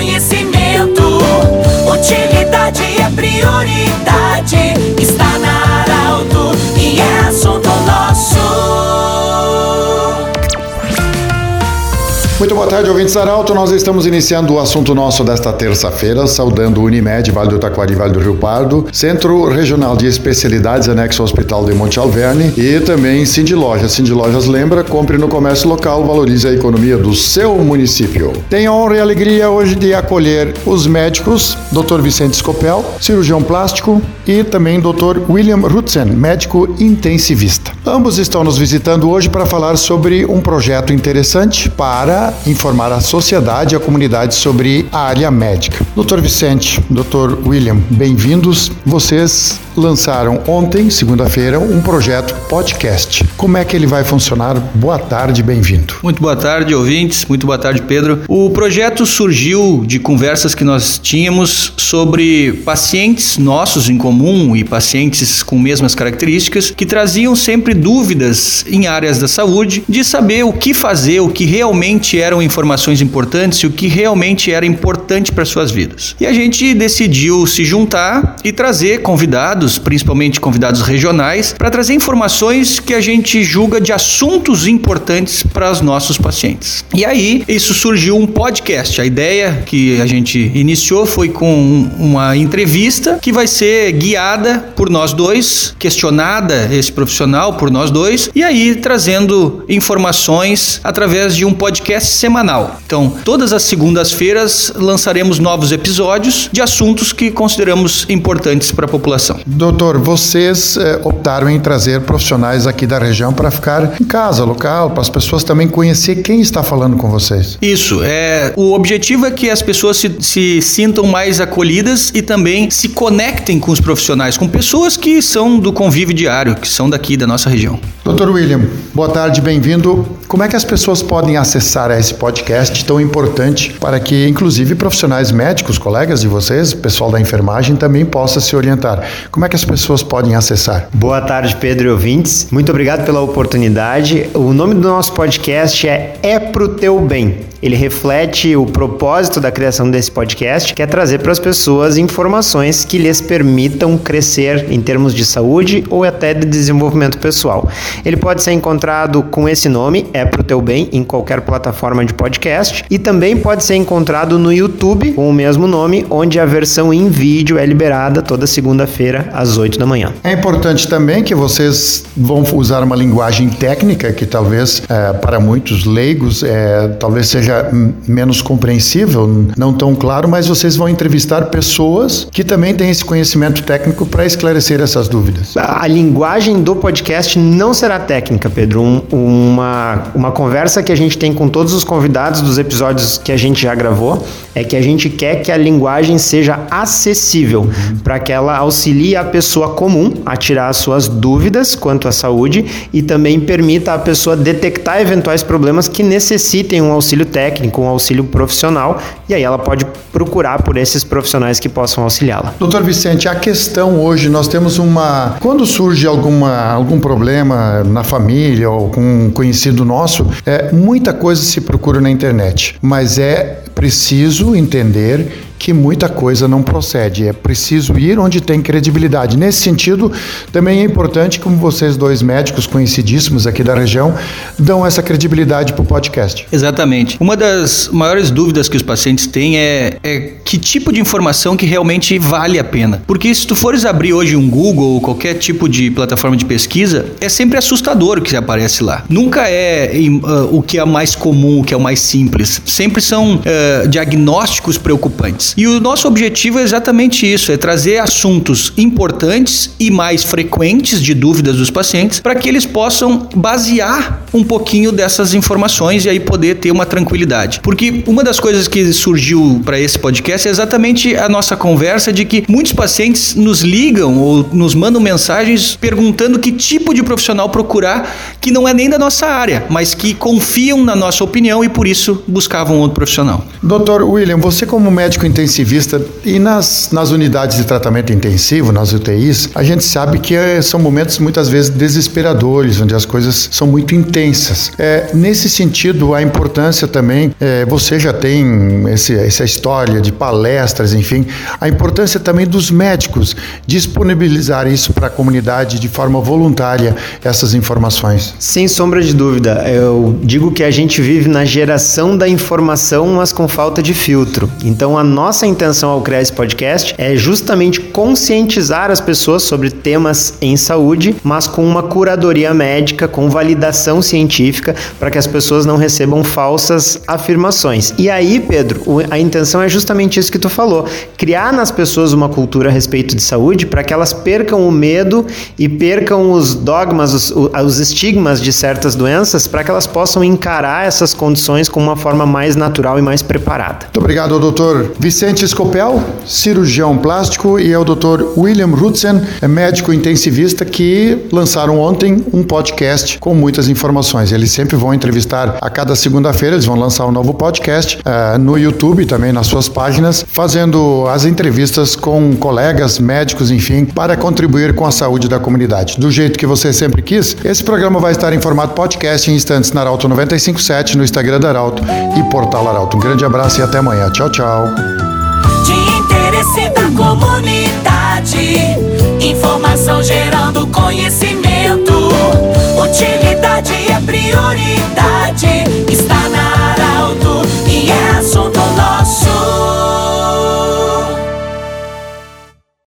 conhecimento. Utilidade boa tarde, ouvintes Arauto. Nós estamos iniciando o assunto nosso desta terça-feira, saudando Unimed, Vale do Taquari, Vale do Rio Pardo, Centro Regional de Especialidades, anexo ao Hospital de Monte Alverne e também Cindy Lojas. Cindy Lojas lembra, compre no comércio local, valorize a economia do seu município. Tenho a honra e alegria hoje de acolher os médicos, Dr. Vicente Scopel, cirurgião plástico, e também Dr. William Rutzen, médico intensivista. Ambos estão nos visitando hoje para falar sobre um projeto interessante para informar a sociedade e a comunidade sobre a área médica. Dr. Vicente, Dr. William, bem-vindos. Vocês lançaram ontem, segunda-feira, um projeto podcast. Como é que ele vai funcionar? Boa tarde, bem-vindo. Muito boa tarde, ouvintes. Muito boa tarde, Pedro. O projeto surgiu de conversas que nós tínhamos sobre pacientes nossos em comum e pacientes com mesmas características que traziam sempre dúvidas em áreas da saúde de saber o que fazer, o que realmente eram informações importantes e o que realmente era importante para suas vidas. E a gente decidiu se juntar e trazer convidados, principalmente convidados regionais, para trazer informações que a gente julga de assuntos importantes para os nossos pacientes. E aí, isso surgiu um podcast. A ideia que a gente iniciou foi com uma entrevista que vai ser guiada por nós dois, questionada esse profissional por nós dois, e aí trazendo informações através de um podcast semanal. Então, todas as segundas-feiras lançaremos novos episódios de assuntos que consideramos importantes para a população. Doutor, vocês eh, optaram em trazer profissionais aqui da região para ficar em casa, local, para as pessoas também conhecer quem está falando com vocês. Isso, é, o objetivo é que as pessoas se, se sintam mais acolhidas e também se conectem com os profissionais, com pessoas que são do convívio diário, que são daqui da nossa região. Doutor William, boa tarde, bem-vindo. Como é que as pessoas podem acessar esse podcast tão importante para que, inclusive, profissionais médicos, colegas de vocês, pessoal da enfermagem, também possa se orientar? Como é que as pessoas podem acessar? Boa tarde, Pedro e ouvintes. Muito obrigado pela oportunidade. O nome do nosso podcast é É Pro Teu Bem. Ele reflete o propósito da criação desse podcast, que é trazer para as pessoas informações que lhes permitam crescer em termos de saúde ou até de desenvolvimento pessoal. Ele pode ser encontrado com esse nome, É Pro Teu Bem, em qualquer plataforma de podcast, e também pode ser encontrado no YouTube com o mesmo nome, onde a versão em vídeo é liberada toda segunda-feira às 8 da manhã. É importante também que vocês vão usar uma linguagem técnica que talvez eh, para muitos leigos eh, talvez seja menos compreensível, não tão claro, mas vocês vão entrevistar pessoas que também têm esse conhecimento técnico para esclarecer essas dúvidas. A linguagem do podcast não será técnica, Pedro. Um, uma, uma conversa que a gente tem com todos os convidados dos episódios que a gente já gravou é que a gente quer que a linguagem seja acessível uhum. para que ela auxilie a pessoa comum a tirar as suas dúvidas quanto à saúde e também permita a pessoa detectar eventuais problemas que necessitem um auxílio técnico, um auxílio profissional e aí ela pode procurar por esses profissionais que possam auxiliá-la. Doutor Vicente, a questão hoje, nós temos uma. Quando surge alguma, algum problema na família ou com um conhecido nosso, é, muita coisa se procura na internet, mas é preciso entender que muita coisa não procede. É preciso ir onde tem credibilidade. Nesse sentido, também é importante, como vocês dois médicos conhecidíssimos aqui da região, dão essa credibilidade para o podcast. Exatamente. Uma das maiores dúvidas que os pacientes têm é, é que tipo de informação que realmente vale a pena. Porque se tu fores abrir hoje um Google ou qualquer tipo de plataforma de pesquisa, é sempre assustador o que aparece lá. Nunca é uh, o que é mais comum, o que é o mais simples. Sempre são uh, diagnósticos preocupantes. E o nosso objetivo é exatamente isso: é trazer assuntos importantes e mais frequentes de dúvidas dos pacientes para que eles possam basear um pouquinho dessas informações e aí poder ter uma tranquilidade. Porque uma das coisas que surgiu para esse podcast é exatamente a nossa conversa de que muitos pacientes nos ligam ou nos mandam mensagens perguntando que tipo de profissional procurar que não é nem da nossa área, mas que confiam na nossa opinião e por isso buscavam outro profissional. Doutor William, você como médico intensivista e nas, nas unidades de tratamento intensivo, nas UTIs, a gente sabe que é, são momentos muitas vezes desesperadores, onde as coisas são muito intensas. É, nesse sentido, a importância também, é, você já tem esse, essa história de palestras, enfim, a importância também dos médicos disponibilizar isso para a comunidade de forma voluntária, essas informações. Sem sombra de dúvida, eu digo que a gente vive na geração da informação, mas com falta de filtro. Então, a nossa intenção ao criar esse podcast é justamente conscientizar as pessoas sobre temas em saúde, mas com uma curadoria médica, com validação científica, para que as pessoas não recebam falsas afirmações. E aí, Pedro, a intenção é justamente isso que tu falou: criar nas pessoas uma cultura a respeito de saúde para que elas percam o medo e percam os dogmas, os, os estigmas de certas doenças, para que elas possam encarar essas condições com uma forma mais natural e mais preparada. Muito obrigado, doutor Vicente Scopel, cirurgião plástico, e ao doutor William Rutzen, médico intensivista, que lançaram ontem um podcast com muitas informações. Eles sempre vão entrevistar a cada segunda-feira, eles vão lançar um novo podcast uh, no YouTube, também nas suas páginas, fazendo as entrevistas com colegas, médicos, enfim, para contribuir com a saúde da comunidade. Do jeito que você sempre quis, esse programa vai estar em formato podcast em instantes na Arauto 957, no Instagram da Arauto e Portal Arauto. Um grande abraço e até amanhã. Tchau, tchau. De interesse da comunidade, informação gerando conhecimento.